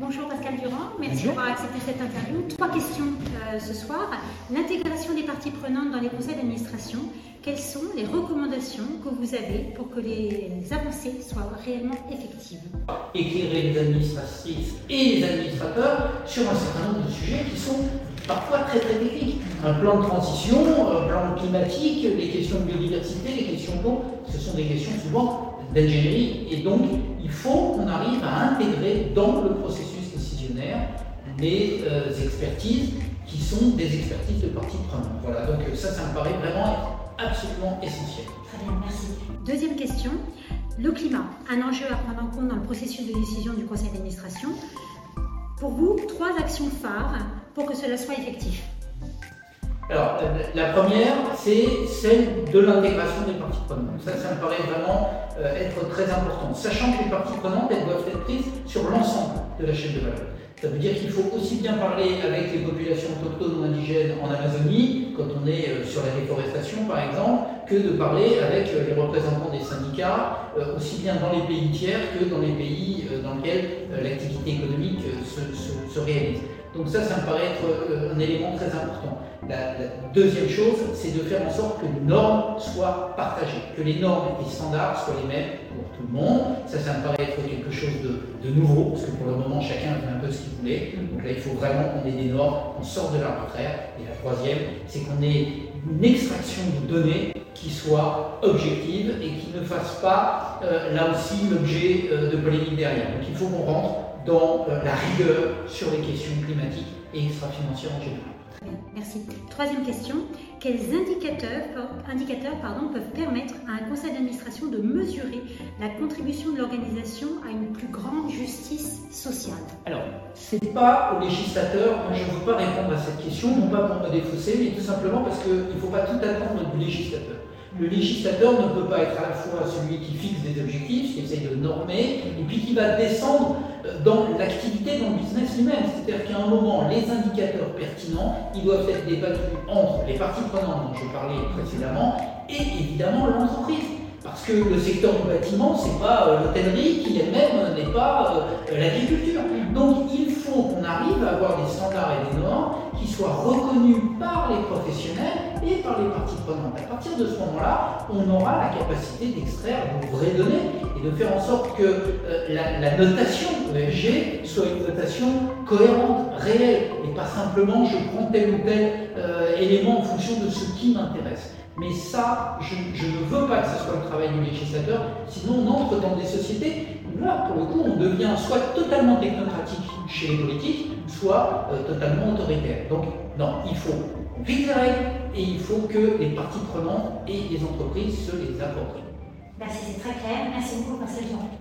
Bonjour Pascal Durand, merci d'avoir accepté cette interview. Trois questions euh, ce soir. L'intégration des parties prenantes dans les conseils d'administration, quelles sont les recommandations que vous avez pour que les avancées soient réellement effectives? Éclairer les administratrices et les administrateurs sur un certain nombre de sujets qui sont parfois très très techniques. Un plan de transition, un plan climatique, les questions de biodiversité, les questions d'eau, ce sont des questions souvent d'ingénierie. Et donc, il faut qu'on arrive à intégrer dans le processus décisionnaire les euh, expertises qui sont des expertises de parties prenantes. Voilà, donc ça, ça me paraît vraiment absolument essentiel. Très bien, merci. Deuxième question. Le climat, un enjeu à prendre en compte dans le processus de décision du conseil d'administration. Pour vous, trois actions phares pour que cela soit effectif. Alors, la première, c'est celle de l'intégration des parties prenantes. Ça, ça me paraît vraiment euh, être très important. Sachant que les parties prenantes, elles doivent être prises sur l'ensemble de la chaîne de valeur. Ça veut dire qu'il faut aussi bien parler avec les populations autochtones ou indigènes en Amazonie, quand on est euh, sur la déforestation par exemple, que de parler avec euh, les représentants des syndicats, aussi bien dans les pays tiers que dans les pays dans lesquels l'activité économique se réalise. Donc ça, ça me paraît être euh, un élément très important. La, deuxième chose, c'est de faire en sorte que les normes soient partagées, que les normes et les standards soient les mêmes pour tout le monde. Ça, ça me paraît être quelque chose de, nouveau, parce que pour le moment, chacun fait un peu ce qu'il voulait. Donc là, il faut vraiment qu'on ait des normes, qu'on sorte de l'arbitraire. Et la troisième, c'est qu'on ait une extraction de données qui soit objective et qui ne fasse pas, euh, là aussi, l'objet euh, de polémique derrière. Donc il faut qu'on rentre dans euh, la rigueur sur les questions climatiques et extra-financières en général. Merci. Troisième question. Quels indicateurs, indicateurs pardon, peuvent permettre à un conseil d'administration de mesurer la contribution de l'organisation à une plus grande justice sociale? Alors, ce n'est pas au législateur, je ne veux pas répondre à cette question, non pas pour me défausser, mais tout simplement parce qu'il ne faut pas tout attendre du législateur. Le législateur ne peut pas être à la fois celui qui fixe des objectifs, qui essaye de normer, et puis qui va descendre dans l'activité, dans le business lui-même. C'est-à-dire qu'à un moment, les indicateurs pertinents, ils doivent être débattus entre les parties prenantes dont je parlais précédemment et évidemment l'entreprise. Parce que le secteur du bâtiment, ce n'est pas euh, l'hôtellerie qui elle-même n'est pas euh, l'agriculture. Donc il faut qu'on arrive à avoir des standards et des normes qui soient reconnus par les professionnels et par les parties prenantes. À partir de ce moment-là, on aura la capacité d'extraire de vraies données et de faire en sorte que euh, la, notation ESG soit une notation cohérente, réelle, et pas simplement je prends tel ou tel élément en fonction de ce qui m'intéresse. Mais ça, je, ne veux pas que ce soit le travail du législateur, sinon on entre dans des sociétés où là, pour le coup, on devient soit totalement technocratique chez les politiques, soit euh, totalement autoritaire. Donc, non, il faut vite et il faut que les parties prenantes et les entreprises se les approprient. Merci, c'est très clair. Merci beaucoup, Marcel Jean.